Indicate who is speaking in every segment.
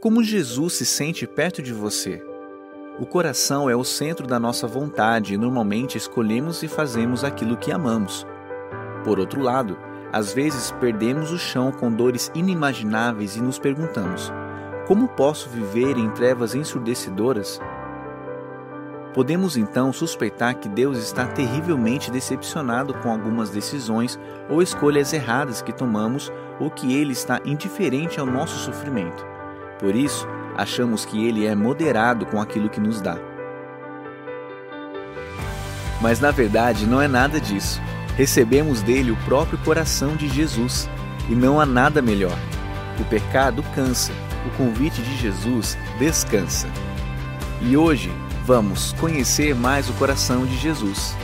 Speaker 1: Como Jesus se sente perto de você? O coração é o centro da nossa vontade e normalmente escolhemos e fazemos aquilo que amamos. Por outro lado, às vezes perdemos o chão com dores inimagináveis e nos perguntamos: como posso viver em trevas ensurdecedoras? Podemos então suspeitar que Deus está terrivelmente decepcionado com algumas decisões ou escolhas erradas que tomamos ou que Ele está indiferente ao nosso sofrimento. Por isso, achamos que Ele é moderado com aquilo que nos dá. Mas na verdade não é nada disso. Recebemos dele o próprio coração de Jesus e não há nada melhor. O pecado cansa, o convite de Jesus descansa. E hoje Vamos conhecer mais o coração de Jesus.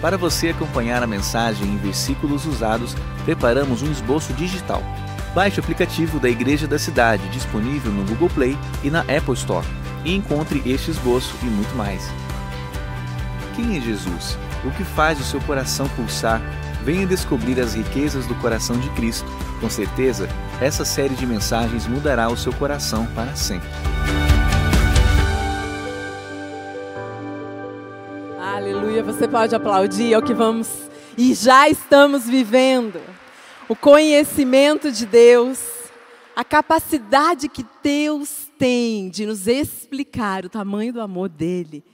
Speaker 1: Para você acompanhar a mensagem em versículos usados, preparamos um esboço digital. Baixe o aplicativo da Igreja da Cidade, disponível no Google Play e na Apple Store, e encontre este esboço e muito mais. Quem é Jesus? O que faz o seu coração pulsar? Venha descobrir as riquezas do coração de Cristo. Com certeza, essa série de mensagens mudará o seu coração para sempre.
Speaker 2: Aleluia, você pode aplaudir, é o que vamos e já estamos vivendo. O conhecimento de Deus, a capacidade que Deus tem de nos explicar o tamanho do amor dele,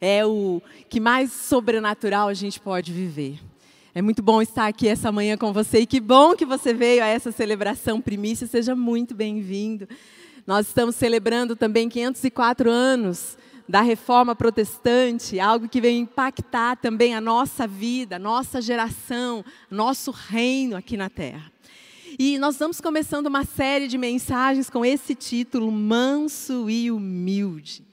Speaker 2: é o que mais sobrenatural a gente pode viver. É muito bom estar aqui essa manhã com você e que bom que você veio a essa celebração primícia, seja muito bem-vindo. Nós estamos celebrando também 504 anos da reforma protestante, algo que veio impactar também a nossa vida, nossa geração, nosso reino aqui na terra. E nós estamos começando uma série de mensagens com esse título, Manso e Humilde.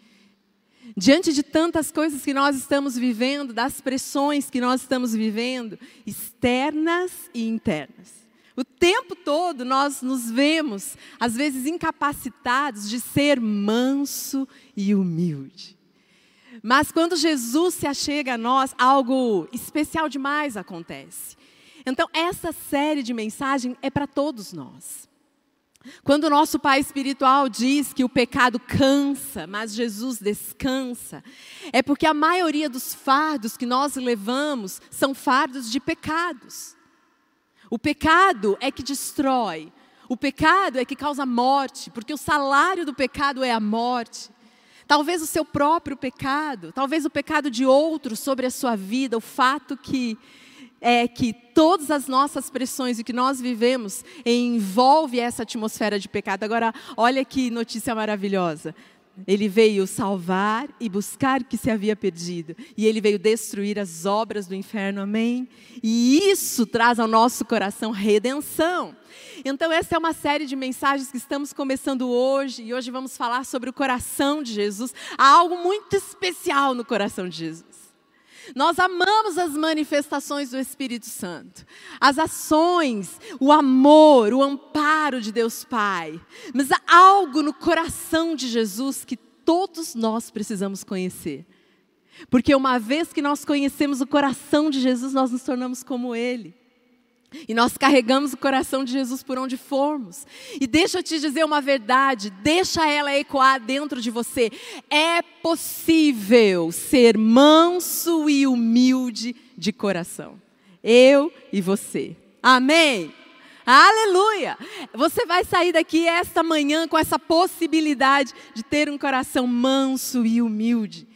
Speaker 2: Diante de tantas coisas que nós estamos vivendo, das pressões que nós estamos vivendo, externas e internas. O tempo todo nós nos vemos, às vezes, incapacitados de ser manso e humilde. Mas quando Jesus se achega a nós, algo especial demais acontece. Então, essa série de mensagens é para todos nós. Quando o nosso Pai espiritual diz que o pecado cansa, mas Jesus descansa, é porque a maioria dos fardos que nós levamos são fardos de pecados. O pecado é que destrói. O pecado é que causa morte, porque o salário do pecado é a morte. Talvez o seu próprio pecado, talvez o pecado de outros sobre a sua vida, o fato que é que todas as nossas pressões e que nós vivemos envolve essa atmosfera de pecado. Agora, olha que notícia maravilhosa. Ele veio salvar e buscar o que se havia perdido. E ele veio destruir as obras do inferno, amém? E isso traz ao nosso coração redenção. Então, essa é uma série de mensagens que estamos começando hoje. E hoje vamos falar sobre o coração de Jesus. Há algo muito especial no coração de Jesus. Nós amamos as manifestações do Espírito Santo, as ações, o amor, o amparo de Deus Pai. Mas há algo no coração de Jesus que todos nós precisamos conhecer. Porque uma vez que nós conhecemos o coração de Jesus, nós nos tornamos como Ele. E nós carregamos o coração de Jesus por onde formos. E deixa eu te dizer uma verdade, deixa ela ecoar dentro de você. É possível ser manso e humilde de coração. Eu e você. Amém. Aleluia! Você vai sair daqui esta manhã com essa possibilidade de ter um coração manso e humilde.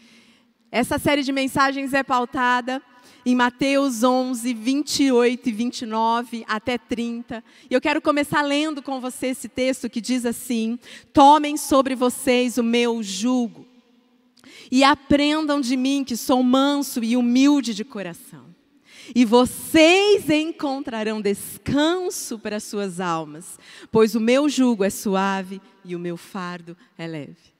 Speaker 2: Essa série de mensagens é pautada em Mateus 11, 28 e 29 até 30. E eu quero começar lendo com você esse texto que diz assim: Tomem sobre vocês o meu jugo e aprendam de mim que sou manso e humilde de coração. E vocês encontrarão descanso para suas almas, pois o meu jugo é suave e o meu fardo é leve.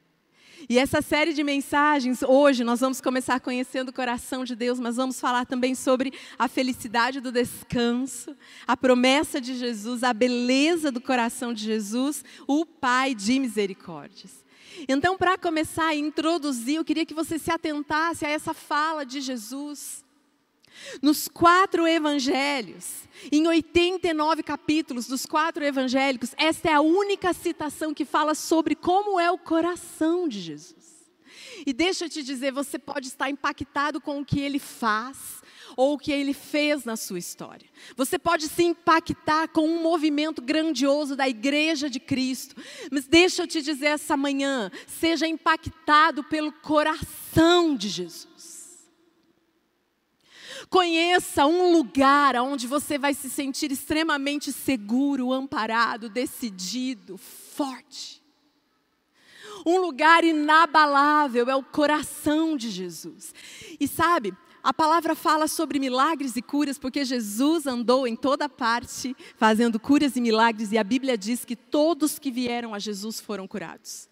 Speaker 2: E essa série de mensagens, hoje nós vamos começar conhecendo o coração de Deus, mas vamos falar também sobre a felicidade do descanso, a promessa de Jesus, a beleza do coração de Jesus, o Pai de misericórdias. Então, para começar a introduzir, eu queria que você se atentasse a essa fala de Jesus. Nos quatro evangelhos, em 89 capítulos dos quatro evangélicos, esta é a única citação que fala sobre como é o coração de Jesus. E deixa eu te dizer, você pode estar impactado com o que ele faz, ou o que ele fez na sua história. Você pode se impactar com um movimento grandioso da igreja de Cristo, mas deixa eu te dizer essa manhã, seja impactado pelo coração de Jesus. Conheça um lugar onde você vai se sentir extremamente seguro, amparado, decidido, forte. Um lugar inabalável é o coração de Jesus. E sabe, a palavra fala sobre milagres e curas, porque Jesus andou em toda parte fazendo curas e milagres, e a Bíblia diz que todos que vieram a Jesus foram curados.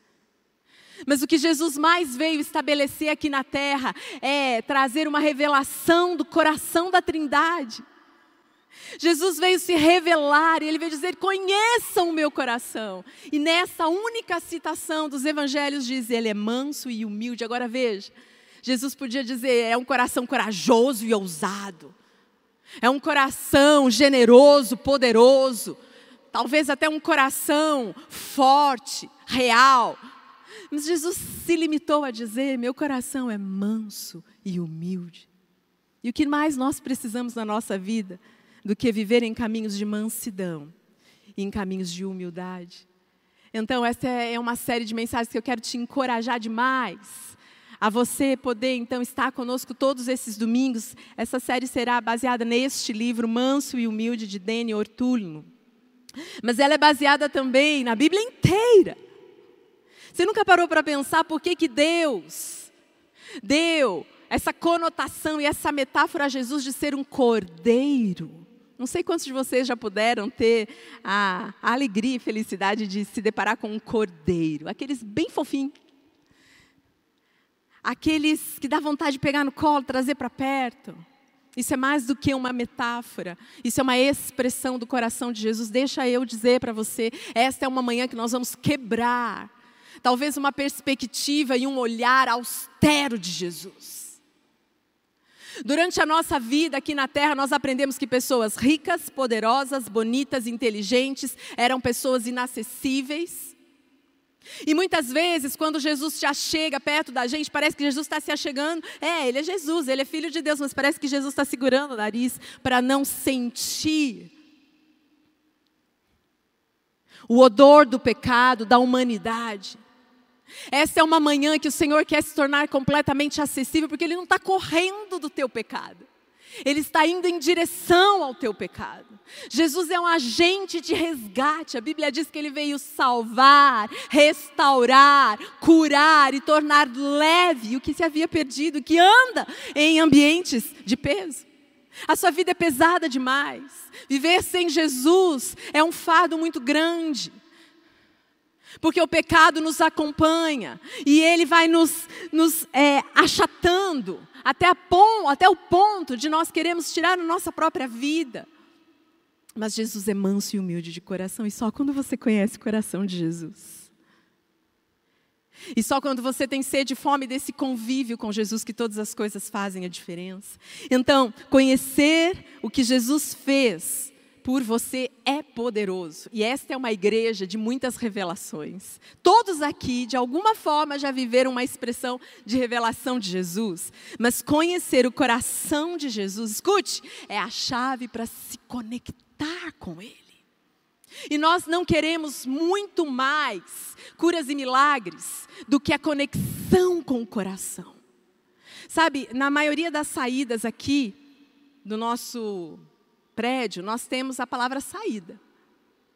Speaker 2: Mas o que Jesus mais veio estabelecer aqui na terra é trazer uma revelação do coração da Trindade. Jesus veio se revelar e ele veio dizer: conheçam o meu coração. E nessa única citação dos evangelhos diz: ele é manso e humilde. Agora veja, Jesus podia dizer: é um coração corajoso e ousado, é um coração generoso, poderoso, talvez até um coração forte, real. Mas Jesus se limitou a dizer: meu coração é manso e humilde. E o que mais nós precisamos na nossa vida do que viver em caminhos de mansidão e em caminhos de humildade? Então, essa é uma série de mensagens que eu quero te encorajar demais a você poder então estar conosco todos esses domingos. Essa série será baseada neste livro, Manso e Humilde, de Danny Ortulno. Mas ela é baseada também na Bíblia inteira. Você nunca parou para pensar por que, que Deus deu essa conotação e essa metáfora a Jesus de ser um cordeiro? Não sei quantos de vocês já puderam ter a, a alegria e felicidade de se deparar com um cordeiro, aqueles bem fofinhos aqueles que dá vontade de pegar no colo, trazer para perto. Isso é mais do que uma metáfora, isso é uma expressão do coração de Jesus. Deixa eu dizer para você, esta é uma manhã que nós vamos quebrar, talvez uma perspectiva e um olhar austero de Jesus. Durante a nossa vida aqui na terra, nós aprendemos que pessoas ricas, poderosas, bonitas, inteligentes eram pessoas inacessíveis. E muitas vezes, quando Jesus já chega perto da gente, parece que Jesus está se achegando. É, ele é Jesus, ele é filho de Deus, mas parece que Jesus está segurando o nariz para não sentir o odor do pecado, da humanidade. Essa é uma manhã que o Senhor quer se tornar completamente acessível, porque Ele não está correndo do teu pecado. Ele está indo em direção ao teu pecado. Jesus é um agente de resgate. A Bíblia diz que ele veio salvar, restaurar, curar e tornar leve o que se havia perdido, que anda em ambientes de peso. A sua vida é pesada demais. Viver sem Jesus é um fardo muito grande. Porque o pecado nos acompanha e ele vai nos, nos é, achatando até, a pon, até o ponto de nós queremos tirar a nossa própria vida. Mas Jesus é manso e humilde de coração, e só quando você conhece o coração de Jesus. E só quando você tem sede e fome desse convívio com Jesus que todas as coisas fazem a diferença. Então, conhecer o que Jesus fez por você é poderoso. E esta é uma igreja de muitas revelações. Todos aqui, de alguma forma, já viveram uma expressão de revelação de Jesus. Mas conhecer o coração de Jesus, escute, é a chave para se conectar com Ele. E nós não queremos muito mais curas e milagres do que a conexão com o coração. Sabe, na maioria das saídas aqui do nosso prédio, nós temos a palavra saída,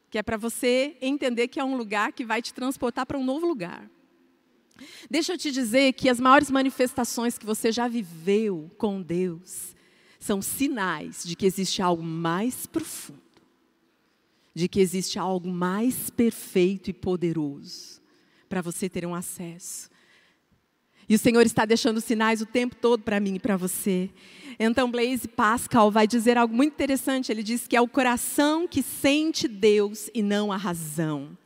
Speaker 2: que é para você entender que é um lugar que vai te transportar para um novo lugar. Deixa eu te dizer que as maiores manifestações que você já viveu com Deus são sinais de que existe algo mais profundo, de que existe algo mais perfeito e poderoso para você ter um acesso. E o Senhor está deixando sinais o tempo todo para mim e para você. Então, Blaise Pascal vai dizer algo muito interessante. Ele diz que é o coração que sente Deus e não a razão.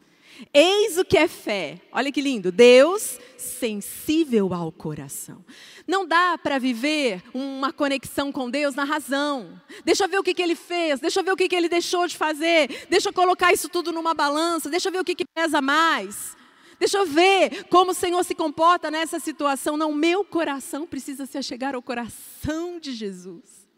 Speaker 2: Eis o que é fé. Olha que lindo. Deus sensível ao coração. Não dá para viver uma conexão com Deus na razão. Deixa eu ver o que, que ele fez, deixa eu ver o que, que ele deixou de fazer, deixa eu colocar isso tudo numa balança, deixa eu ver o que, que pesa mais. Deixa eu ver como o Senhor se comporta nessa situação. Não, meu coração precisa se achegar ao coração de Jesus.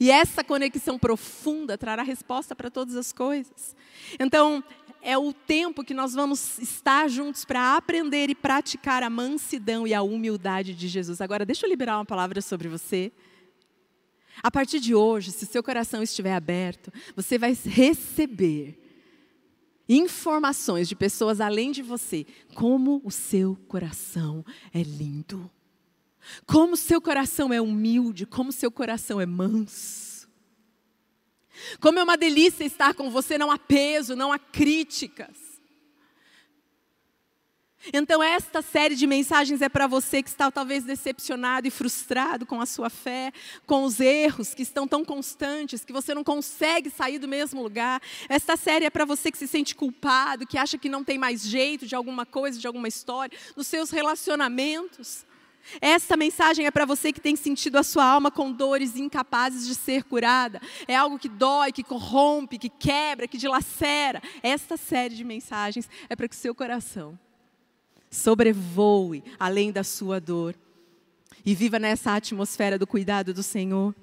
Speaker 2: E essa conexão profunda trará resposta para todas as coisas. Então, é o tempo que nós vamos estar juntos para aprender e praticar a mansidão e a humildade de Jesus. Agora, deixa eu liberar uma palavra sobre você. A partir de hoje, se seu coração estiver aberto, você vai receber informações de pessoas além de você, como o seu coração é lindo. Como o seu coração é humilde, como o seu coração é manso. Como é uma delícia estar com você, não há peso, não há críticas. Então, esta série de mensagens é para você que está talvez decepcionado e frustrado com a sua fé, com os erros que estão tão constantes, que você não consegue sair do mesmo lugar. Esta série é para você que se sente culpado, que acha que não tem mais jeito de alguma coisa, de alguma história, nos seus relacionamentos. Esta mensagem é para você que tem sentido a sua alma com dores incapazes de ser curada. É algo que dói, que corrompe, que quebra, que dilacera. Esta série de mensagens é para que o seu coração sobrevoe além da sua dor e viva nessa atmosfera do cuidado do Senhor.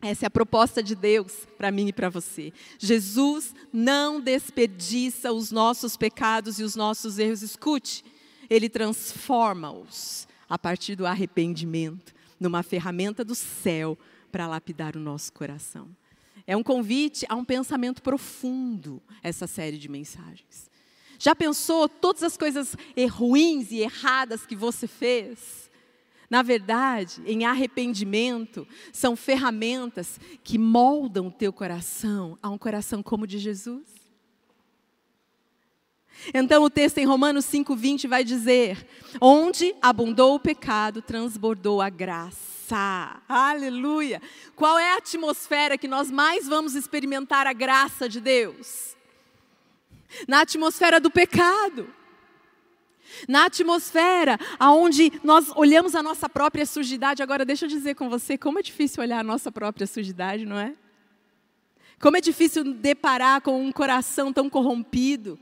Speaker 2: Essa é a proposta de Deus para mim e para você. Jesus não desperdiça os nossos pecados e os nossos erros. Escute, Ele transforma-os a partir do arrependimento numa ferramenta do céu para lapidar o nosso coração. É um convite a um pensamento profundo, essa série de mensagens. Já pensou todas as coisas ruins e erradas que você fez? Na verdade, em arrependimento, são ferramentas que moldam o teu coração a um coração como o de Jesus. Então o texto em Romanos 5:20 vai dizer: "Onde abundou o pecado, transbordou a graça". Aleluia! Qual é a atmosfera que nós mais vamos experimentar a graça de Deus? Na atmosfera do pecado, na atmosfera aonde nós olhamos a nossa própria sujidade. Agora, deixa eu dizer com você como é difícil olhar a nossa própria sujidade, não é? Como é difícil deparar com um coração tão corrompido,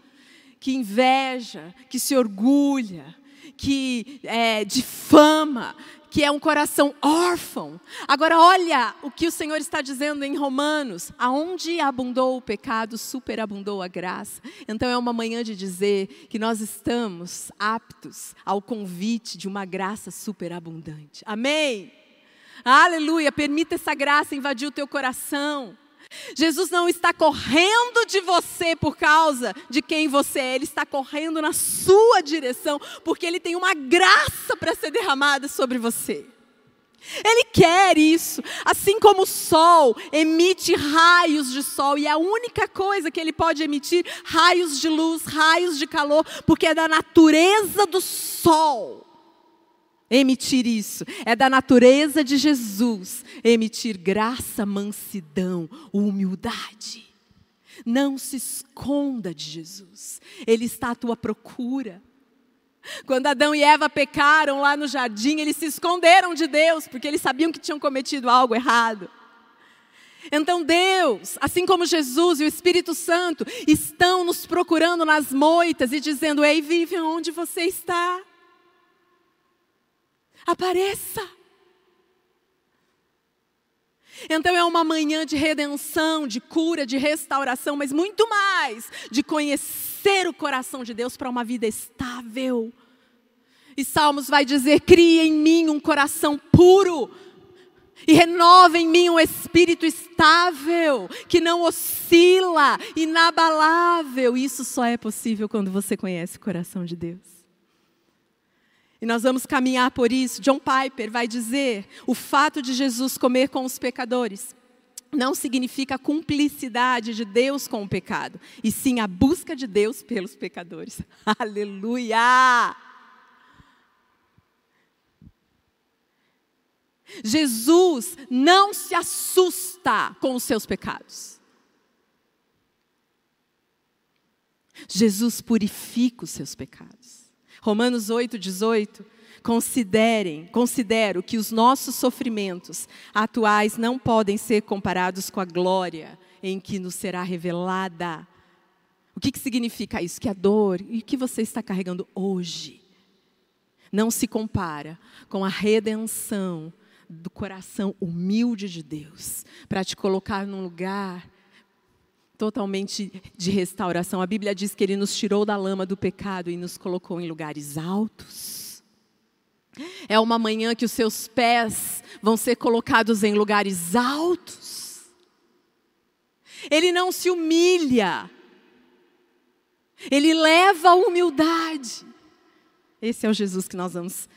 Speaker 2: que inveja, que se orgulha, que é, difama, que é um coração órfão. Agora, olha o que o Senhor está dizendo em Romanos: aonde abundou o pecado, superabundou a graça. Então, é uma manhã de dizer que nós estamos aptos ao convite de uma graça superabundante. Amém? Aleluia! Permita essa graça invadir o teu coração. Jesus não está correndo de você por causa de quem você é, ele está correndo na sua direção, porque ele tem uma graça para ser derramada sobre você. Ele quer isso, assim como o sol emite raios de sol, e a única coisa que ele pode emitir raios de luz, raios de calor, porque é da natureza do sol emitir isso. É da natureza de Jesus emitir graça, mansidão, humildade. Não se esconda de Jesus. Ele está à tua procura. Quando Adão e Eva pecaram lá no jardim, eles se esconderam de Deus, porque eles sabiam que tinham cometido algo errado. Então Deus, assim como Jesus e o Espírito Santo, estão nos procurando nas moitas e dizendo: Ei, vive onde você está apareça. Então é uma manhã de redenção, de cura, de restauração, mas muito mais de conhecer o coração de Deus para uma vida estável. E Salmos vai dizer: cria em mim um coração puro e renova em mim um espírito estável, que não oscila, inabalável. Isso só é possível quando você conhece o coração de Deus. E nós vamos caminhar por isso. John Piper vai dizer: o fato de Jesus comer com os pecadores não significa a cumplicidade de Deus com o pecado, e sim a busca de Deus pelos pecadores. Aleluia! Jesus não se assusta com os seus pecados. Jesus purifica os seus pecados. Romanos 8, 18. Considerem, considero que os nossos sofrimentos atuais não podem ser comparados com a glória em que nos será revelada. O que, que significa isso? Que a dor e o que você está carregando hoje não se compara com a redenção do coração humilde de Deus para te colocar num lugar totalmente de restauração. A Bíblia diz que Ele nos tirou da lama do pecado e nos colocou em lugares altos. É uma manhã que os seus pés vão ser colocados em lugares altos. Ele não se humilha, ele leva a humildade. Esse é o Jesus que nós vamos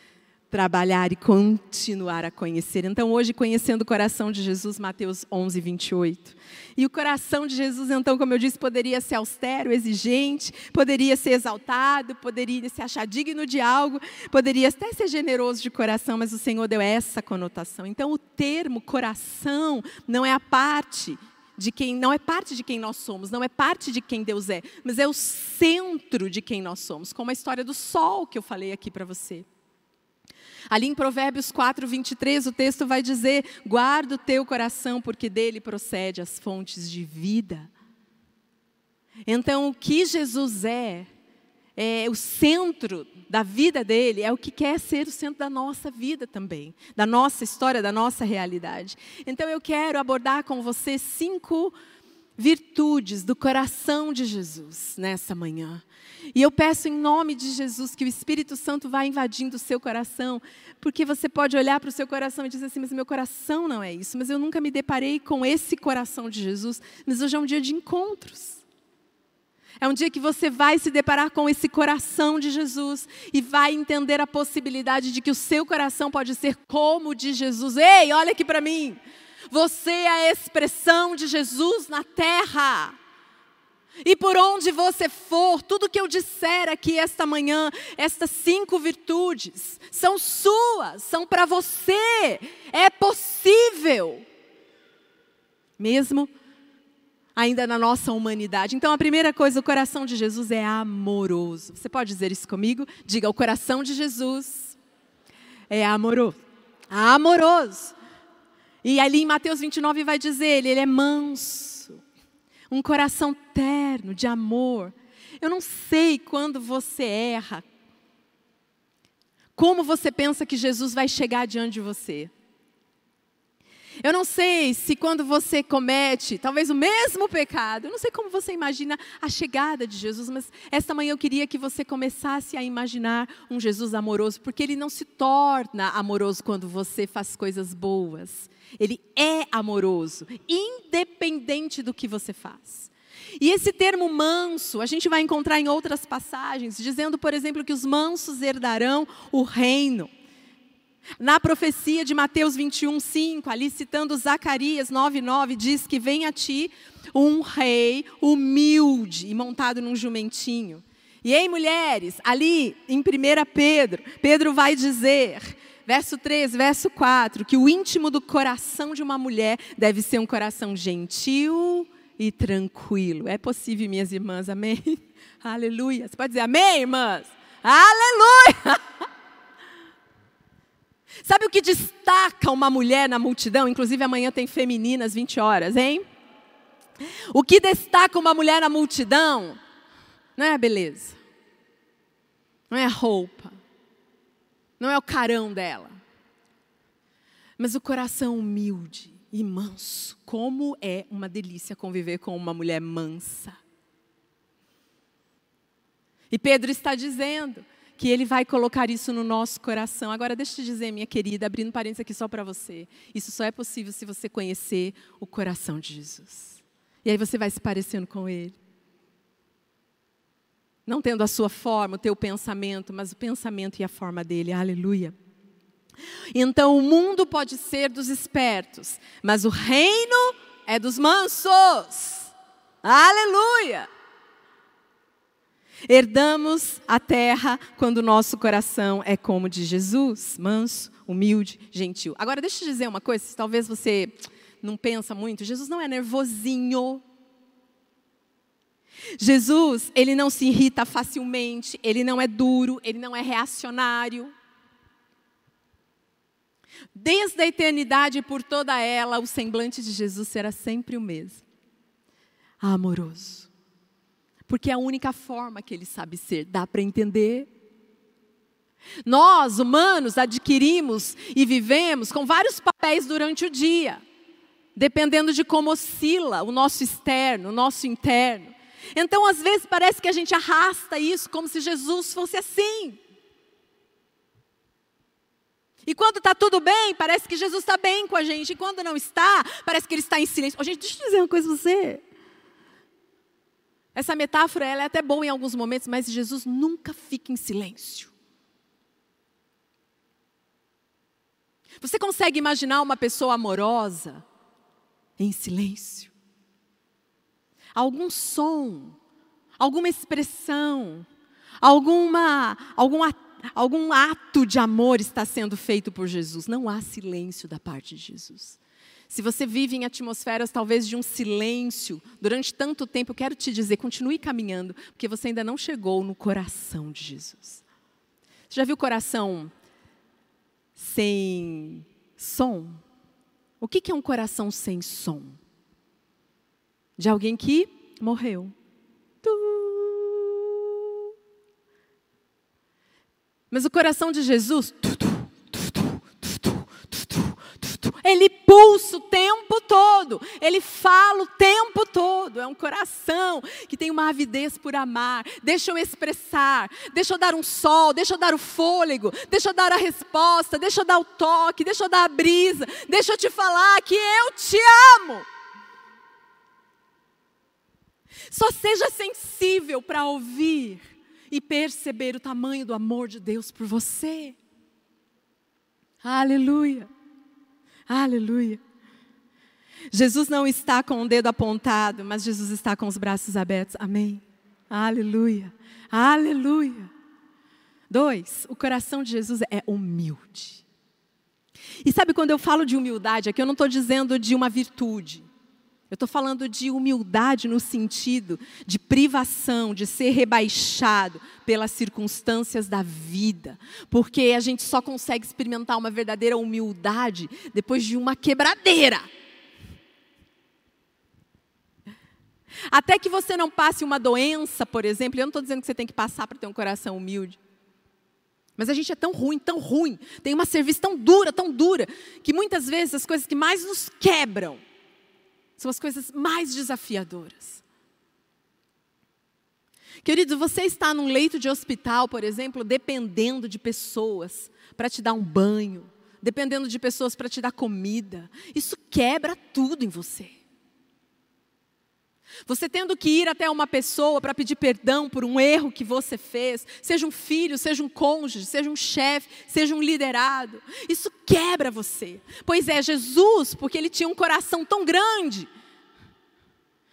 Speaker 2: trabalhar e continuar a conhecer. Então, hoje, conhecendo o coração de Jesus, Mateus 11, 28. E o coração de Jesus, então, como eu disse, poderia ser austero, exigente, poderia ser exaltado, poderia se achar digno de algo, poderia até ser generoso de coração, mas o Senhor deu essa conotação. Então, o termo coração não é a parte de quem não é parte de quem nós somos, não é parte de quem Deus é, mas é o centro de quem nós somos, como a história do sol que eu falei aqui para você. Ali em Provérbios 4, 23, o texto vai dizer: guarda o teu coração, porque dele procede as fontes de vida. Então, o que Jesus é, é o centro da vida dele, é o que quer ser o centro da nossa vida também, da nossa história, da nossa realidade. Então, eu quero abordar com você cinco virtudes do coração de Jesus nessa manhã. E eu peço em nome de Jesus que o Espírito Santo vá invadindo o seu coração, porque você pode olhar para o seu coração e dizer assim: mas meu coração não é isso, mas eu nunca me deparei com esse coração de Jesus. Mas hoje é um dia de encontros. É um dia que você vai se deparar com esse coração de Jesus e vai entender a possibilidade de que o seu coração pode ser como o de Jesus. Ei, olha aqui para mim. Você é a expressão de Jesus na terra. E por onde você for, tudo que eu disser aqui esta manhã, estas cinco virtudes, são suas, são para você. É possível. Mesmo ainda na nossa humanidade. Então, a primeira coisa, o coração de Jesus é amoroso. Você pode dizer isso comigo? Diga: o coração de Jesus é amoroso. Amoroso. E ali em Mateus 29 vai dizer: ele, ele é manso um coração terno, de amor. Eu não sei quando você erra, como você pensa que Jesus vai chegar diante de você. Eu não sei se quando você comete talvez o mesmo pecado, eu não sei como você imagina a chegada de Jesus, mas esta manhã eu queria que você começasse a imaginar um Jesus amoroso, porque ele não se torna amoroso quando você faz coisas boas. Ele é amoroso, independente do que você faz. E esse termo manso, a gente vai encontrar em outras passagens, dizendo, por exemplo, que os mansos herdarão o reino. Na profecia de Mateus 21, 5, ali citando Zacarias 9, 9, diz que vem a ti um rei humilde e montado num jumentinho. E ei, mulheres, ali em 1 Pedro, Pedro vai dizer, verso 3, verso 4, que o íntimo do coração de uma mulher deve ser um coração gentil e tranquilo. É possível, minhas irmãs, amém? Aleluia. Você pode dizer amém, irmãs? Aleluia! Sabe o que destaca uma mulher na multidão? Inclusive amanhã tem femininas 20 horas, hein? O que destaca uma mulher na multidão não é a beleza, não é a roupa, não é o carão dela, mas o coração humilde e manso. Como é uma delícia conviver com uma mulher mansa. E Pedro está dizendo que ele vai colocar isso no nosso coração. Agora, deixa eu te dizer, minha querida, abrindo parênteses aqui só para você. Isso só é possível se você conhecer o coração de Jesus. E aí você vai se parecendo com ele. Não tendo a sua forma, o teu pensamento, mas o pensamento e a forma dele. Aleluia. Então, o mundo pode ser dos espertos, mas o reino é dos mansos. Aleluia! Herdamos a terra quando o nosso coração é como de Jesus, manso, humilde, gentil. Agora, deixa eu dizer uma coisa, talvez você não pensa muito, Jesus não é nervosinho. Jesus, ele não se irrita facilmente, ele não é duro, ele não é reacionário. Desde a eternidade e por toda ela, o semblante de Jesus será sempre o mesmo. Amoroso. Porque é a única forma que ele sabe ser. Dá para entender? Nós, humanos, adquirimos e vivemos com vários papéis durante o dia, dependendo de como oscila o nosso externo, o nosso interno. Então, às vezes, parece que a gente arrasta isso como se Jesus fosse assim. E quando está tudo bem, parece que Jesus está bem com a gente. E quando não está, parece que ele está em silêncio. Oh, gente, deixa eu dizer uma coisa para você. Essa metáfora ela é até boa em alguns momentos, mas Jesus nunca fica em silêncio. Você consegue imaginar uma pessoa amorosa em silêncio? Algum som, alguma expressão, alguma, algum, algum ato de amor está sendo feito por Jesus. Não há silêncio da parte de Jesus. Se você vive em atmosferas talvez de um silêncio durante tanto tempo, eu quero te dizer, continue caminhando, porque você ainda não chegou no coração de Jesus. Você já viu coração sem som? O que é um coração sem som? De alguém que morreu. Mas o coração de Jesus, Ele pulsa o tempo todo, ele fala o tempo todo. É um coração que tem uma avidez por amar. Deixa eu expressar, deixa eu dar um sol, deixa eu dar o fôlego, deixa eu dar a resposta, deixa eu dar o toque, deixa eu dar a brisa, deixa eu te falar que eu te amo. Só seja sensível para ouvir e perceber o tamanho do amor de Deus por você. Aleluia. Aleluia. Jesus não está com o dedo apontado, mas Jesus está com os braços abertos. Amém. Aleluia. Aleluia. Dois, o coração de Jesus é humilde. E sabe quando eu falo de humildade, aqui eu não estou dizendo de uma virtude. Eu estou falando de humildade no sentido de privação, de ser rebaixado pelas circunstâncias da vida. Porque a gente só consegue experimentar uma verdadeira humildade depois de uma quebradeira. Até que você não passe uma doença, por exemplo, eu não estou dizendo que você tem que passar para ter um coração humilde. Mas a gente é tão ruim, tão ruim, tem uma serviço tão dura, tão dura, que muitas vezes as coisas que mais nos quebram são as coisas mais desafiadoras. Querido, você está num leito de hospital, por exemplo, dependendo de pessoas para te dar um banho, dependendo de pessoas para te dar comida. Isso quebra tudo em você. Você tendo que ir até uma pessoa para pedir perdão por um erro que você fez, seja um filho, seja um cônjuge, seja um chefe, seja um liderado, isso quebra você. Pois é, Jesus, porque ele tinha um coração tão grande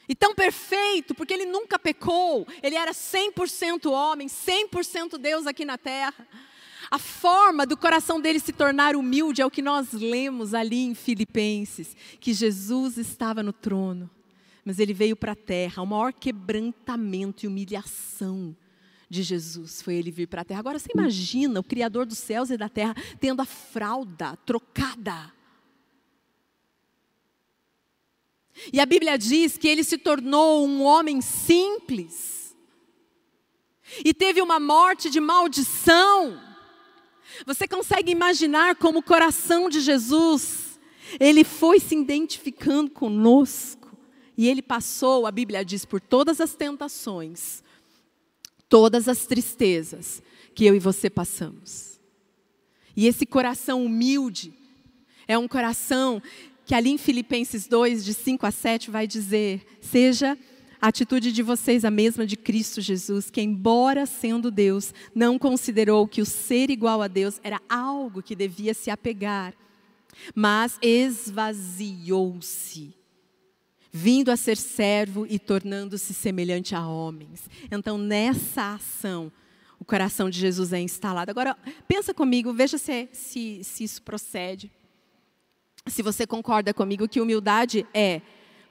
Speaker 2: e tão perfeito, porque ele nunca pecou, ele era 100% homem, 100% Deus aqui na terra. A forma do coração dele se tornar humilde é o que nós lemos ali em Filipenses, que Jesus estava no trono mas ele veio para a terra. O maior quebrantamento e humilhação de Jesus foi ele vir para a terra. Agora você imagina o Criador dos céus e da terra tendo a fralda trocada. E a Bíblia diz que ele se tornou um homem simples. E teve uma morte de maldição. Você consegue imaginar como o coração de Jesus, ele foi se identificando conosco. E ele passou, a Bíblia diz, por todas as tentações, todas as tristezas que eu e você passamos. E esse coração humilde é um coração que ali em Filipenses 2, de 5 a 7, vai dizer: seja a atitude de vocês a mesma de Cristo Jesus, que, embora sendo Deus, não considerou que o ser igual a Deus era algo que devia se apegar, mas esvaziou-se vindo a ser servo e tornando-se semelhante a homens. Então, nessa ação, o coração de Jesus é instalado. Agora, pensa comigo, veja se, se, se isso procede. Se você concorda comigo que humildade é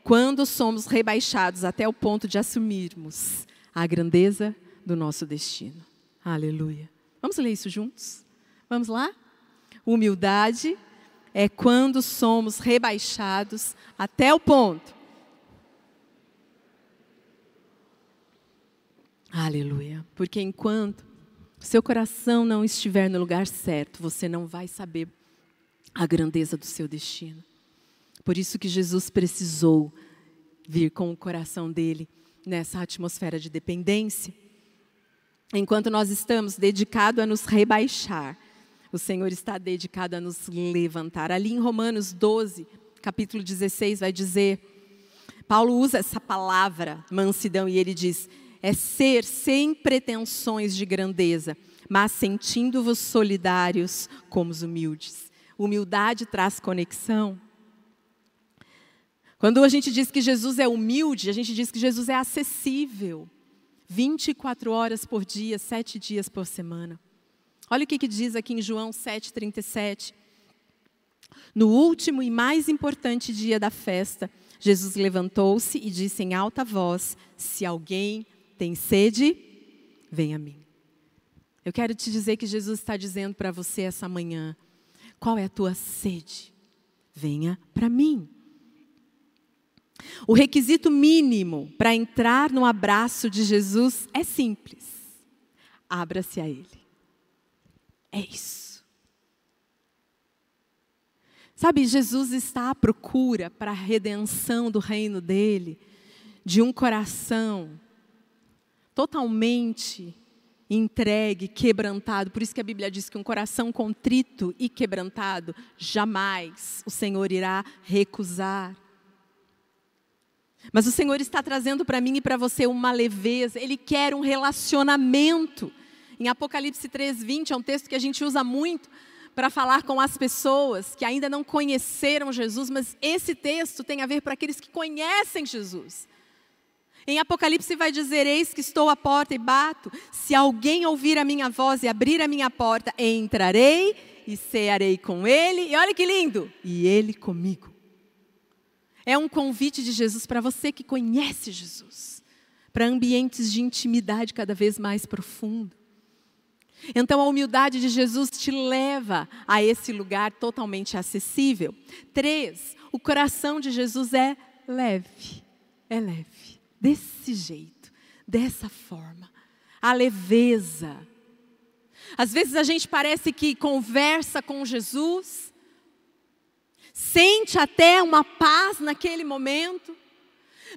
Speaker 2: quando somos rebaixados até o ponto de assumirmos a grandeza do nosso destino. Aleluia. Vamos ler isso juntos? Vamos lá? Humildade é quando somos rebaixados até o ponto. Aleluia. Porque enquanto seu coração não estiver no lugar certo, você não vai saber a grandeza do seu destino. Por isso que Jesus precisou vir com o coração dele nessa atmosfera de dependência. Enquanto nós estamos dedicados a nos rebaixar, o Senhor está dedicado a nos levantar. Ali em Romanos 12, capítulo 16, vai dizer: Paulo usa essa palavra, mansidão, e ele diz: é ser sem pretensões de grandeza, mas sentindo-vos solidários como os humildes. Humildade traz conexão. Quando a gente diz que Jesus é humilde, a gente diz que Jesus é acessível. 24 horas por dia, sete dias por semana. Olha o que, que diz aqui em João 7,37. No último e mais importante dia da festa, Jesus levantou-se e disse em alta voz: Se alguém tem sede, vem a mim. Eu quero te dizer que Jesus está dizendo para você essa manhã: qual é a tua sede? Venha para mim. O requisito mínimo para entrar no abraço de Jesus é simples: abra-se a Ele. É isso. Sabe, Jesus está à procura para a redenção do reino dele, de um coração totalmente entregue, quebrantado. Por isso que a Bíblia diz que um coração contrito e quebrantado, jamais o Senhor irá recusar. Mas o Senhor está trazendo para mim e para você uma leveza, Ele quer um relacionamento. Em Apocalipse 3,20 é um texto que a gente usa muito para falar com as pessoas que ainda não conheceram Jesus, mas esse texto tem a ver para aqueles que conhecem Jesus. Em Apocalipse vai dizer: Eis que estou à porta e bato. Se alguém ouvir a minha voz e abrir a minha porta, entrarei e cearei com ele. E olha que lindo! E ele comigo. É um convite de Jesus para você que conhece Jesus, para ambientes de intimidade cada vez mais profundo. Então a humildade de Jesus te leva a esse lugar totalmente acessível. Três, o coração de Jesus é leve, é leve, desse jeito, dessa forma, a leveza. Às vezes a gente parece que conversa com Jesus, sente até uma paz naquele momento,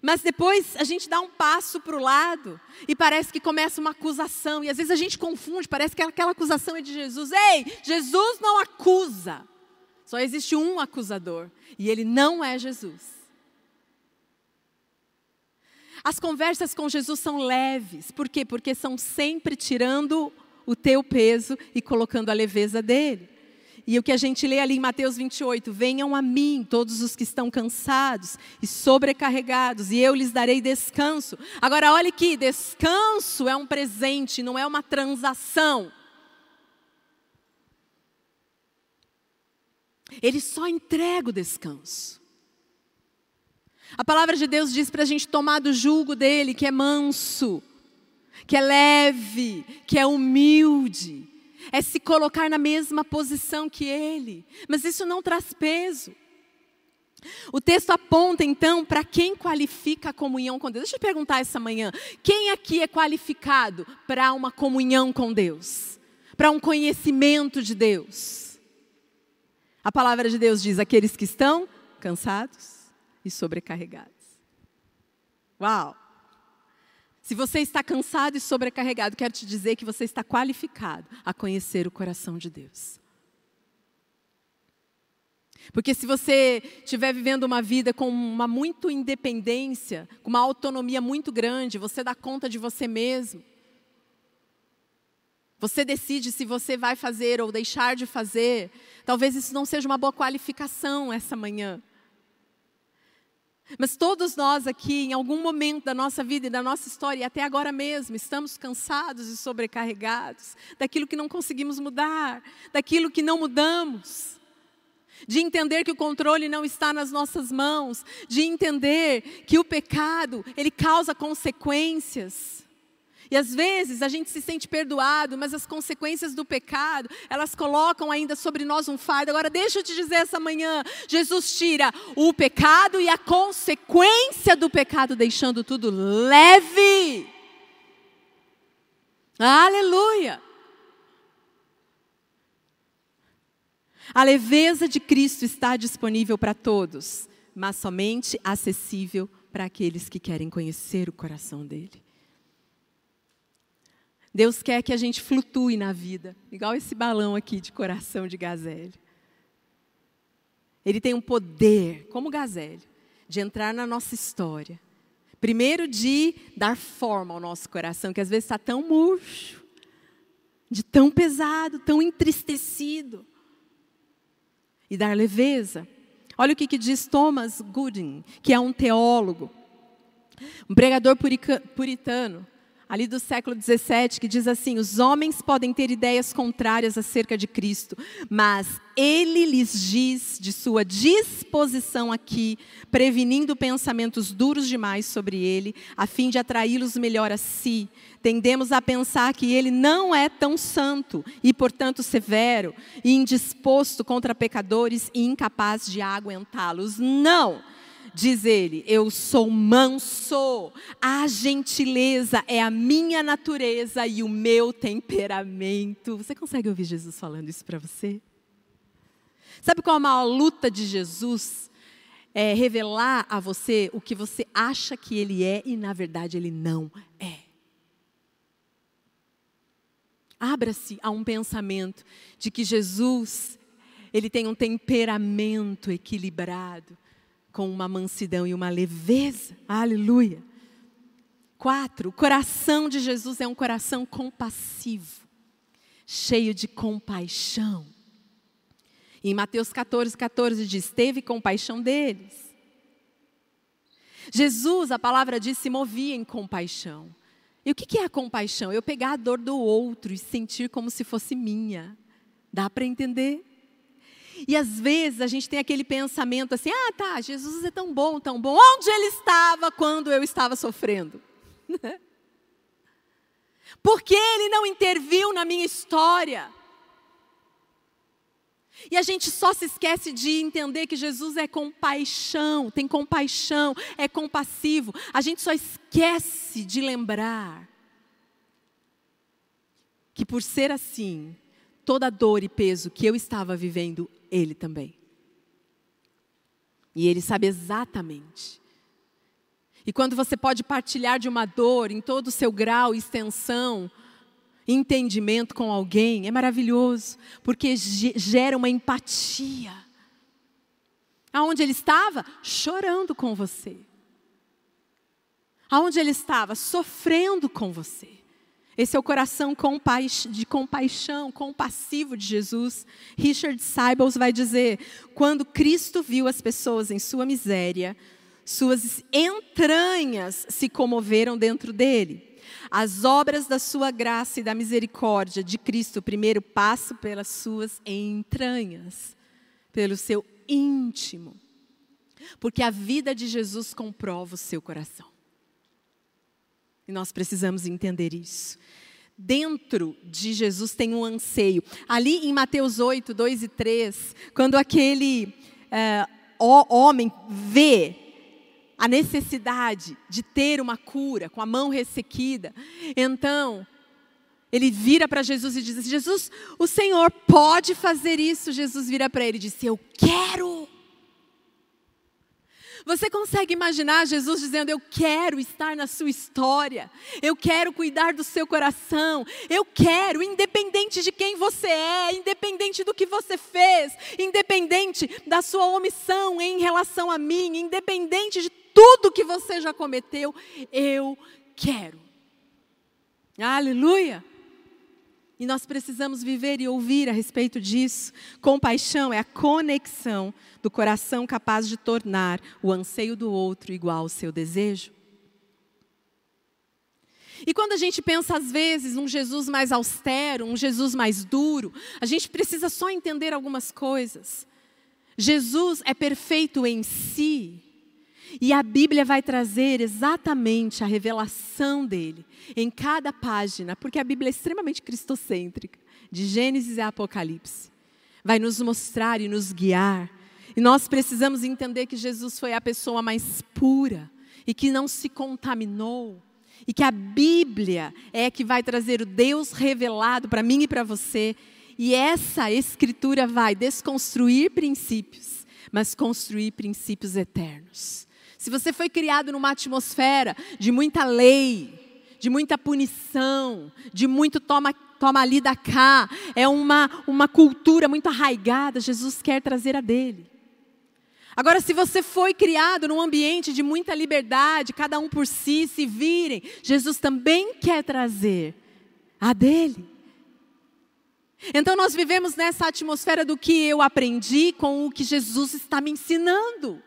Speaker 2: mas depois a gente dá um passo para o lado e parece que começa uma acusação, e às vezes a gente confunde, parece que aquela acusação é de Jesus. Ei, Jesus não acusa, só existe um acusador, e ele não é Jesus. As conversas com Jesus são leves, por quê? Porque são sempre tirando o teu peso e colocando a leveza dele. E o que a gente lê ali em Mateus 28, venham a mim todos os que estão cansados e sobrecarregados, e eu lhes darei descanso. Agora olhe que descanso é um presente, não é uma transação. Ele só entrega o descanso. A palavra de Deus diz para a gente tomar do jugo dele, que é manso, que é leve, que é humilde é se colocar na mesma posição que ele. Mas isso não traz peso. O texto aponta então para quem qualifica a comunhão com Deus. Deixa eu perguntar essa manhã: quem aqui é qualificado para uma comunhão com Deus? Para um conhecimento de Deus? A palavra de Deus diz: aqueles que estão cansados e sobrecarregados. Uau! Se você está cansado e sobrecarregado, quero te dizer que você está qualificado a conhecer o coração de Deus. Porque se você estiver vivendo uma vida com uma muito independência, com uma autonomia muito grande, você dá conta de você mesmo. Você decide se você vai fazer ou deixar de fazer. Talvez isso não seja uma boa qualificação essa manhã. Mas todos nós aqui, em algum momento da nossa vida e da nossa história, e até agora mesmo, estamos cansados e sobrecarregados daquilo que não conseguimos mudar, daquilo que não mudamos. de entender que o controle não está nas nossas mãos, de entender que o pecado, ele causa consequências. E às vezes a gente se sente perdoado, mas as consequências do pecado, elas colocam ainda sobre nós um fardo. Agora, deixa eu te dizer essa manhã: Jesus tira o pecado e a consequência do pecado, deixando tudo leve. Aleluia! A leveza de Cristo está disponível para todos, mas somente acessível para aqueles que querem conhecer o coração dele. Deus quer que a gente flutue na vida, igual esse balão aqui de coração de gazelle. Ele tem um poder, como gazelle, de entrar na nossa história. Primeiro, de dar forma ao nosso coração, que às vezes está tão murcho, de tão pesado, tão entristecido e dar leveza. Olha o que, que diz Thomas Gooding, que é um teólogo, um pregador puritano, ali do século 17, que diz assim: os homens podem ter ideias contrárias acerca de Cristo, mas ele lhes diz de sua disposição aqui, prevenindo pensamentos duros demais sobre ele, a fim de atraí-los melhor a si. Tendemos a pensar que ele não é tão santo e, portanto, severo e indisposto contra pecadores e incapaz de aguentá-los. Não! Diz ele: Eu sou manso, a gentileza é a minha natureza e o meu temperamento. Você consegue ouvir Jesus falando isso para você? Sabe qual é a maior luta de Jesus? É revelar a você o que você acha que ele é e na verdade ele não é. Abra-se a um pensamento de que Jesus, ele tem um temperamento equilibrado com uma mansidão e uma leveza. Aleluia. Quatro, o coração de Jesus é um coração compassivo, cheio de compaixão. Em Mateus 14, 14 diz: Teve compaixão deles. Jesus, a palavra diz, se movia em compaixão. E o que é a compaixão? Eu pegar a dor do outro e sentir como se fosse minha. Dá para entender? E às vezes a gente tem aquele pensamento assim: ah, tá, Jesus é tão bom, tão bom. Onde ele estava quando eu estava sofrendo? Por que ele não interviu na minha história? E a gente só se esquece de entender que Jesus é compaixão, tem compaixão, é compassivo. A gente só esquece de lembrar que por ser assim, toda dor e peso que eu estava vivendo, ele também. E ele sabe exatamente. E quando você pode partilhar de uma dor em todo o seu grau extensão, entendimento com alguém, é maravilhoso, porque gera uma empatia. Aonde ele estava? Chorando com você. Aonde ele estava? Sofrendo com você. Esse é o coração de compaixão, compassivo de Jesus. Richard Sybels vai dizer: quando Cristo viu as pessoas em sua miséria, suas entranhas se comoveram dentro dele. As obras da sua graça e da misericórdia de Cristo primeiro passam pelas suas entranhas, pelo seu íntimo. Porque a vida de Jesus comprova o seu coração. E nós precisamos entender isso. Dentro de Jesus tem um anseio. Ali em Mateus 8, 2 e 3, quando aquele é, homem vê a necessidade de ter uma cura com a mão ressequida, então ele vira para Jesus e diz: assim, Jesus, o Senhor pode fazer isso? Jesus vira para ele e diz: Eu quero. Você consegue imaginar Jesus dizendo: Eu quero estar na sua história, eu quero cuidar do seu coração, eu quero, independente de quem você é, independente do que você fez, independente da sua omissão em relação a mim, independente de tudo que você já cometeu, eu quero. Aleluia! E nós precisamos viver e ouvir a respeito disso. Compaixão é a conexão do coração capaz de tornar o anseio do outro igual ao seu desejo. E quando a gente pensa, às vezes, um Jesus mais austero, um Jesus mais duro, a gente precisa só entender algumas coisas. Jesus é perfeito em si. E a Bíblia vai trazer exatamente a revelação dele em cada página, porque a Bíblia é extremamente cristocêntrica, de Gênesis a Apocalipse. Vai nos mostrar e nos guiar. E nós precisamos entender que Jesus foi a pessoa mais pura e que não se contaminou. E que a Bíblia é que vai trazer o Deus revelado para mim e para você. E essa escritura vai desconstruir princípios, mas construir princípios eternos. Se você foi criado numa atmosfera de muita lei, de muita punição, de muito toma, toma ali da cá, é uma, uma cultura muito arraigada, Jesus quer trazer a dele. Agora, se você foi criado num ambiente de muita liberdade, cada um por si, se virem, Jesus também quer trazer a dele. Então, nós vivemos nessa atmosfera do que eu aprendi com o que Jesus está me ensinando.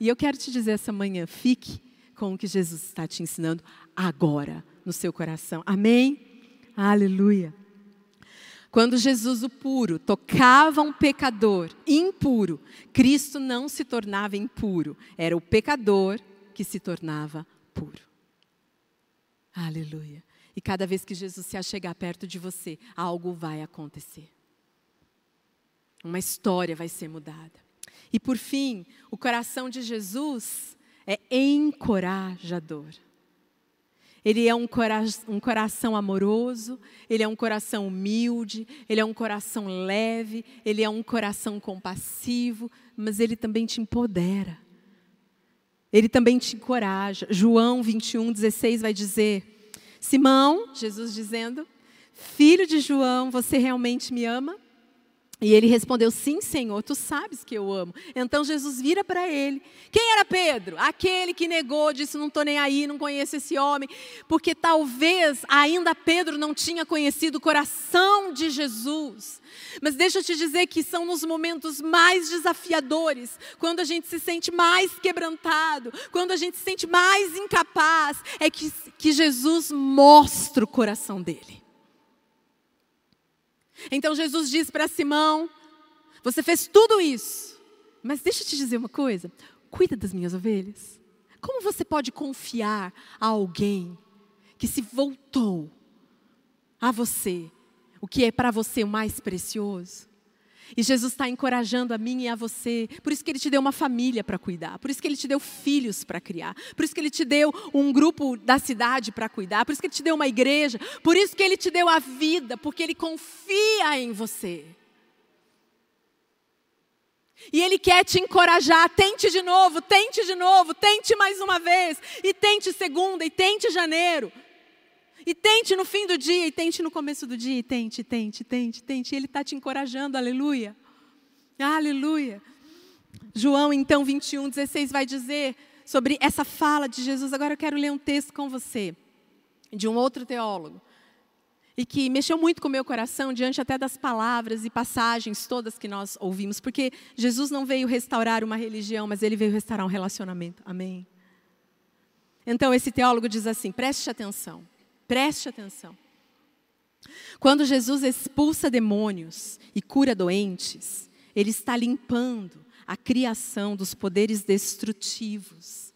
Speaker 2: E eu quero te dizer essa manhã, fique com o que Jesus está te ensinando agora no seu coração. Amém? Aleluia. Quando Jesus, o puro, tocava um pecador impuro, Cristo não se tornava impuro, era o pecador que se tornava puro. Aleluia. E cada vez que Jesus se achegar perto de você, algo vai acontecer. Uma história vai ser mudada. E por fim, o coração de Jesus é encorajador. Ele é um, cora um coração amoroso, ele é um coração humilde, ele é um coração leve, ele é um coração compassivo, mas ele também te empodera. Ele também te encoraja. João 21, 16 vai dizer: Simão, Jesus dizendo, filho de João, você realmente me ama? E ele respondeu: Sim, Senhor, tu sabes que eu amo. Então Jesus vira para ele. Quem era Pedro? Aquele que negou, disse: Não estou nem aí, não conheço esse homem. Porque talvez ainda Pedro não tinha conhecido o coração de Jesus. Mas deixa eu te dizer que são nos momentos mais desafiadores, quando a gente se sente mais quebrantado, quando a gente se sente mais incapaz, é que, que Jesus mostra o coração dele. Então Jesus disse para Simão: Você fez tudo isso, mas deixa eu te dizer uma coisa: cuida das minhas ovelhas. Como você pode confiar a alguém que se voltou a você, o que é para você o mais precioso? E Jesus está encorajando a mim e a você. Por isso que Ele te deu uma família para cuidar. Por isso que Ele te deu filhos para criar. Por isso que Ele te deu um grupo da cidade para cuidar. Por isso que Ele te deu uma igreja. Por isso que Ele te deu a vida. Porque Ele confia em você. E Ele quer te encorajar. Tente de novo, tente de novo, tente mais uma vez. E tente segunda, e tente janeiro. E tente no fim do dia, e tente no começo do dia, e tente, tente, tente, tente. Ele está te encorajando, aleluia. Aleluia. João, então, 21, 16, vai dizer sobre essa fala de Jesus. Agora eu quero ler um texto com você, de um outro teólogo, e que mexeu muito com o meu coração, diante até das palavras e passagens todas que nós ouvimos, porque Jesus não veio restaurar uma religião, mas ele veio restaurar um relacionamento. Amém? Então, esse teólogo diz assim: preste atenção. Preste atenção. Quando Jesus expulsa demônios e cura doentes, ele está limpando a criação dos poderes destrutivos.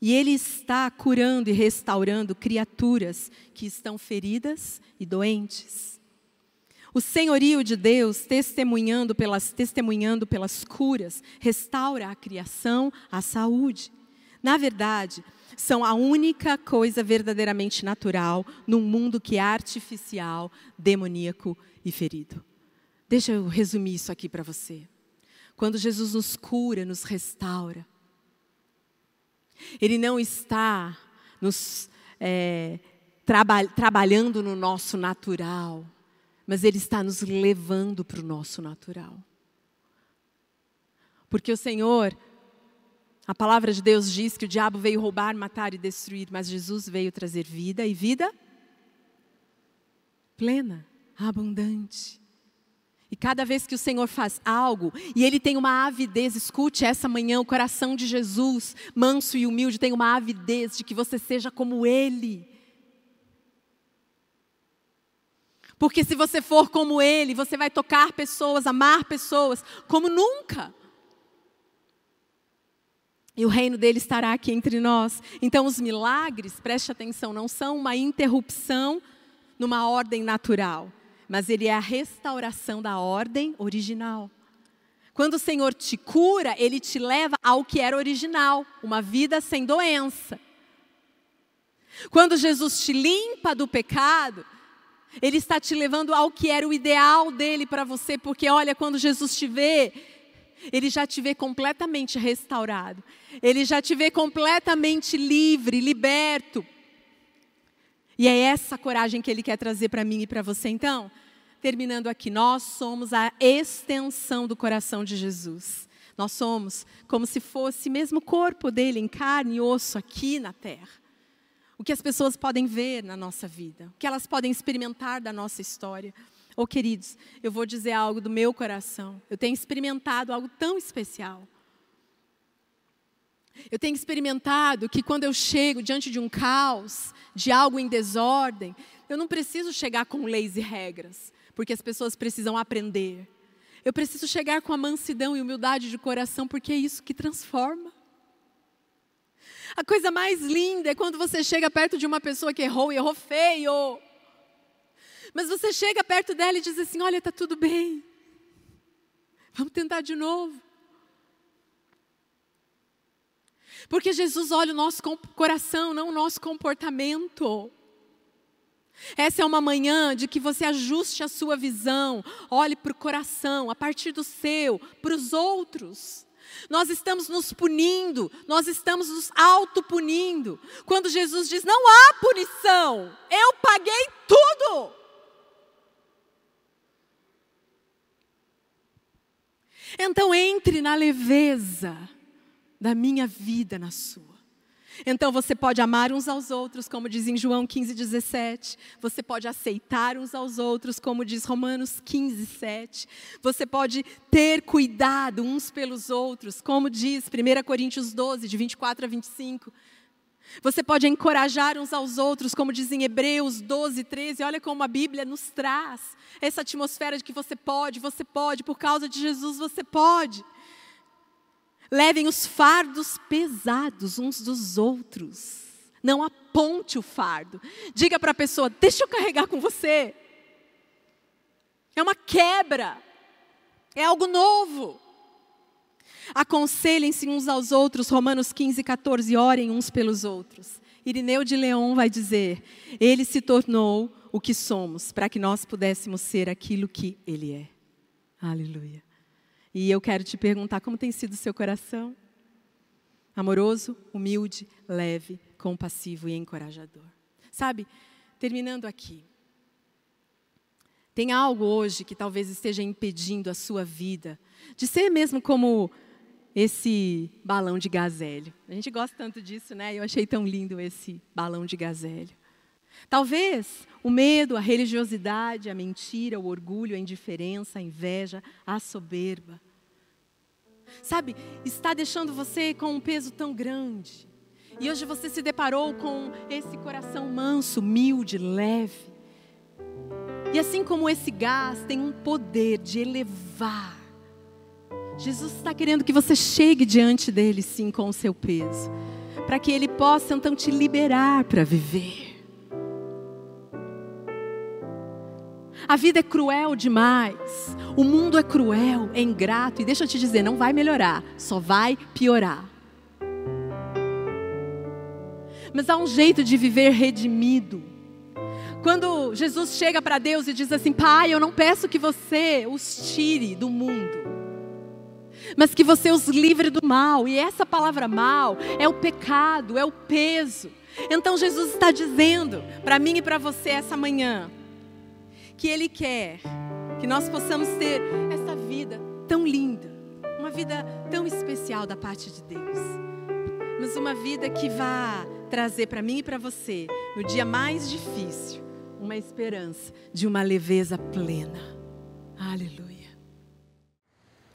Speaker 2: E ele está curando e restaurando criaturas que estão feridas e doentes. O senhorio de Deus, testemunhando pelas, testemunhando pelas curas, restaura a criação, a saúde. Na verdade, são a única coisa verdadeiramente natural num mundo que é artificial, demoníaco e ferido. Deixa eu resumir isso aqui para você. Quando Jesus nos cura, nos restaura, Ele não está nos é, traba trabalhando no nosso natural, mas Ele está nos levando para o nosso natural. Porque o Senhor a palavra de Deus diz que o diabo veio roubar, matar e destruir, mas Jesus veio trazer vida e vida plena, abundante. E cada vez que o Senhor faz algo, e Ele tem uma avidez, escute essa manhã o coração de Jesus, manso e humilde, tem uma avidez de que você seja como Ele. Porque se você for como Ele, você vai tocar pessoas, amar pessoas como nunca E o reino dele estará aqui entre nós. Então, os milagres, preste atenção, não são uma interrupção numa ordem natural, mas ele é a restauração da ordem original. Quando o Senhor te cura, ele te leva ao que era original, uma vida sem doença. Quando Jesus te limpa do pecado, ele está te levando ao que era o ideal dele para você, porque olha, quando Jesus te vê, ele já te vê completamente restaurado. Ele já te vê completamente livre, liberto. E é essa coragem que ele quer trazer para mim e para você. Então, terminando aqui, nós somos a extensão do coração de Jesus. Nós somos como se fosse mesmo o corpo dele em carne e osso aqui na terra. O que as pessoas podem ver na nossa vida, o que elas podem experimentar da nossa história. Oh, queridos, eu vou dizer algo do meu coração. Eu tenho experimentado algo tão especial. Eu tenho experimentado que quando eu chego diante de um caos, de algo em desordem, eu não preciso chegar com leis e regras, porque as pessoas precisam aprender. Eu preciso chegar com a mansidão e humildade de coração, porque é isso que transforma. A coisa mais linda é quando você chega perto de uma pessoa que errou e errou feio. Mas você chega perto dela e diz assim: Olha, está tudo bem. Vamos tentar de novo. Porque Jesus olha o nosso coração, não o nosso comportamento. Essa é uma manhã de que você ajuste a sua visão, olhe para o coração, a partir do seu, para os outros. Nós estamos nos punindo, nós estamos nos autopunindo. Quando Jesus diz: não há punição, eu paguei tudo. Então entre na leveza da minha vida na sua. Então você pode amar uns aos outros, como diz em João 15, 17. Você pode aceitar uns aos outros, como diz Romanos 15, 7. Você pode ter cuidado uns pelos outros, como diz 1 Coríntios 12, de 24 a 25. Você pode encorajar uns aos outros, como diz em Hebreus 12, 13. Olha como a Bíblia nos traz essa atmosfera de que você pode, você pode, por causa de Jesus você pode. Levem os fardos pesados uns dos outros. Não aponte o fardo. Diga para a pessoa: deixa eu carregar com você. É uma quebra. É algo novo. Aconselhem-se uns aos outros, Romanos 15, 14, orem uns pelos outros. Irineu de Leão vai dizer: Ele se tornou o que somos, para que nós pudéssemos ser aquilo que Ele é. Aleluia. E eu quero te perguntar como tem sido o seu coração? Amoroso, humilde, leve, compassivo e encorajador. Sabe, terminando aqui. Tem algo hoje que talvez esteja impedindo a sua vida de ser mesmo como esse balão de gazélio. A gente gosta tanto disso, né? Eu achei tão lindo esse balão de gazélio. Talvez o medo, a religiosidade, a mentira, o orgulho, a indiferença, a inveja, a soberba. Sabe, está deixando você com um peso tão grande. E hoje você se deparou com esse coração manso, humilde, leve. E assim como esse gás tem um poder de elevar Jesus está querendo que você chegue diante dele, sim, com o seu peso, para que ele possa então te liberar para viver. A vida é cruel demais, o mundo é cruel, é ingrato, e deixa eu te dizer, não vai melhorar, só vai piorar. Mas há um jeito de viver redimido. Quando Jesus chega para Deus e diz assim: Pai, eu não peço que você os tire do mundo mas que você os livre do mal. E essa palavra mal é o pecado, é o peso. Então Jesus está dizendo para mim e para você essa manhã que Ele quer que nós possamos ter essa vida tão linda, uma vida tão especial da parte de Deus, mas uma vida que vá trazer para mim e para você, no dia mais difícil, uma esperança de uma leveza plena. Aleluia.